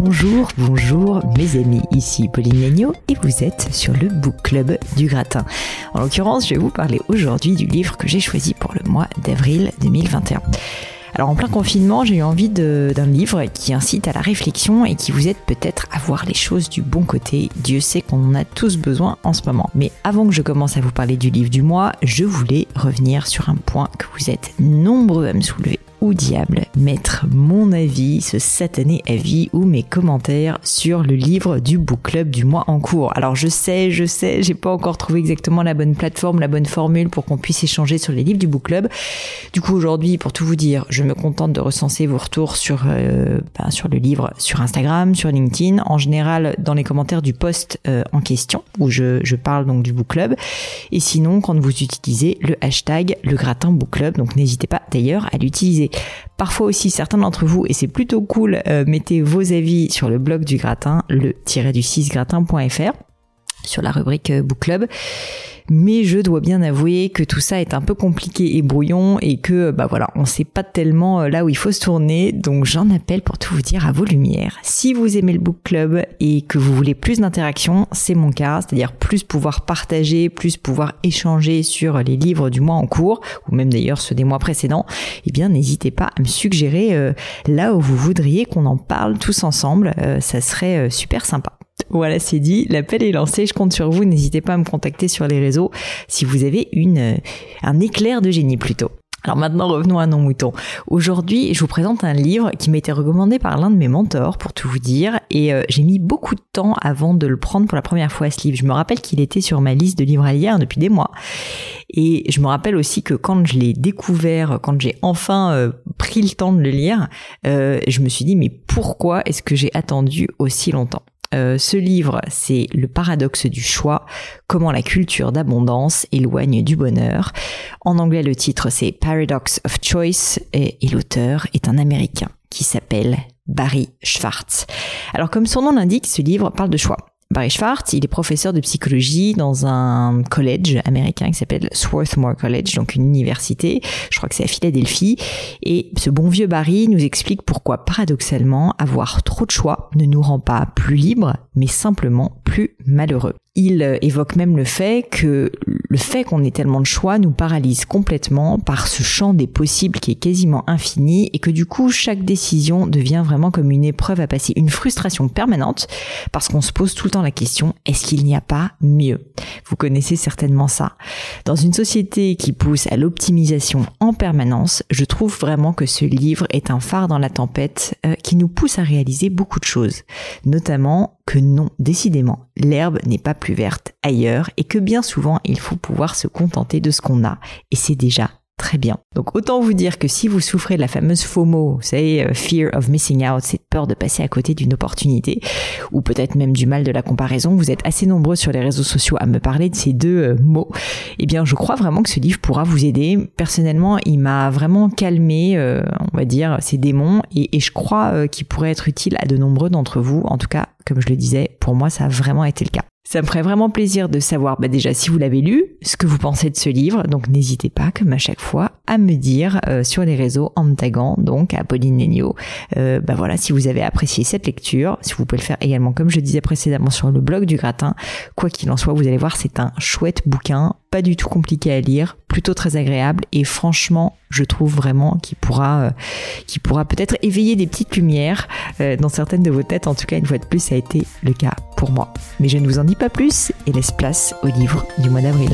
Bonjour, bonjour mes amis, ici Pauline Legnaud et vous êtes sur le Book Club du Gratin. En l'occurrence, je vais vous parler aujourd'hui du livre que j'ai choisi pour le mois d'avril 2021. Alors en plein confinement, j'ai eu envie d'un livre qui incite à la réflexion et qui vous aide peut-être à voir les choses du bon côté. Dieu sait qu'on en a tous besoin en ce moment. Mais avant que je commence à vous parler du livre du mois, je voulais revenir sur un point que vous êtes nombreux à me soulever où diable mettre mon avis, ce satané avis ou mes commentaires sur le livre du book club du mois en cours. Alors je sais, je sais, j'ai pas encore trouvé exactement la bonne plateforme, la bonne formule pour qu'on puisse échanger sur les livres du book club. Du coup aujourd'hui, pour tout vous dire, je me contente de recenser vos retours sur euh, ben, le livre sur Instagram, sur LinkedIn, en général dans les commentaires du post euh, en question où je, je parle donc du book club. Et sinon, quand vous utilisez le hashtag le gratin book club, donc n'hésitez pas d'ailleurs à l'utiliser. Parfois aussi, certains d'entre vous, et c'est plutôt cool, euh, mettez vos avis sur le blog du gratin, le-du6gratin.fr, sur la rubrique euh, Book Club mais je dois bien avouer que tout ça est un peu compliqué et brouillon et que bah voilà, on sait pas tellement euh, là où il faut se tourner, donc j'en appelle pour tout vous dire à vos lumières. Si vous aimez le book club et que vous voulez plus d'interaction, c'est mon cas, c'est-à-dire plus pouvoir partager, plus pouvoir échanger sur les livres du mois en cours ou même d'ailleurs ceux des mois précédents, eh bien n'hésitez pas à me suggérer euh, là où vous voudriez qu'on en parle tous ensemble, euh, ça serait super sympa. Voilà, c'est dit, l'appel est lancé, je compte sur vous, n'hésitez pas à me contacter sur les réseaux si vous avez une, euh, un éclair de génie plutôt. Alors maintenant, revenons à nos moutons. Aujourd'hui, je vous présente un livre qui m'a été recommandé par l'un de mes mentors, pour tout vous dire, et euh, j'ai mis beaucoup de temps avant de le prendre pour la première fois, ce livre. Je me rappelle qu'il était sur ma liste de livres à lire depuis des mois. Et je me rappelle aussi que quand je l'ai découvert, quand j'ai enfin euh, pris le temps de le lire, je me suis dit, mais pourquoi est-ce que j'ai attendu aussi longtemps? Euh, ce livre, c'est Le paradoxe du choix, comment la culture d'abondance éloigne du bonheur. En anglais, le titre, c'est Paradox of Choice et, et l'auteur est un Américain qui s'appelle Barry Schwartz. Alors comme son nom l'indique, ce livre parle de choix. Barry Schwartz, il est professeur de psychologie dans un collège américain qui s'appelle Swarthmore College, donc une université, je crois que c'est à Philadelphie. Et ce bon vieux Barry nous explique pourquoi, paradoxalement, avoir trop de choix ne nous rend pas plus libres, mais simplement plus malheureux. Il évoque même le fait que le fait qu'on ait tellement de choix nous paralyse complètement par ce champ des possibles qui est quasiment infini et que du coup chaque décision devient vraiment comme une épreuve à passer, une frustration permanente parce qu'on se pose tout le temps la question est-ce qu'il n'y a pas mieux? Vous connaissez certainement ça. Dans une société qui pousse à l'optimisation en permanence, je trouve vraiment que ce livre est un phare dans la tempête euh, qui nous pousse à réaliser beaucoup de choses, notamment que non, décidément, l'herbe n'est pas plus verte ailleurs et que bien souvent il faut pouvoir se contenter de ce qu'on a et c'est déjà très bien. Donc autant vous dire que si vous souffrez de la fameuse FOMO, vous savez, euh, fear of missing out, cette peur de passer à côté d'une opportunité, ou peut-être même du mal de la comparaison, vous êtes assez nombreux sur les réseaux sociaux à me parler de ces deux euh, mots, eh bien je crois vraiment que ce livre pourra vous aider. Personnellement, il m'a vraiment calmé, euh, on va dire, ces démons, et, et je crois qu'il pourrait être utile à de nombreux d'entre vous, en tout cas, comme je le disais, pour moi ça a vraiment été le cas. Ça me ferait vraiment plaisir de savoir bah déjà si vous l'avez lu, ce que vous pensez de ce livre. Donc n'hésitez pas, comme à chaque fois, à me dire euh, sur les réseaux en me taguant donc à Pauline Negno. Euh, bah voilà, si vous avez apprécié cette lecture, si vous pouvez le faire également comme je disais précédemment sur le blog du gratin. Quoi qu'il en soit, vous allez voir, c'est un chouette bouquin, pas du tout compliqué à lire, plutôt très agréable et franchement, je trouve vraiment qu'il pourra, euh, pourra peut-être éveiller des petites lumières euh, dans certaines de vos têtes. En tout cas, une fois de plus, ça a été le cas pour moi. Mais je ne vous en dis pas plus et laisse place au livre du mois d'avril.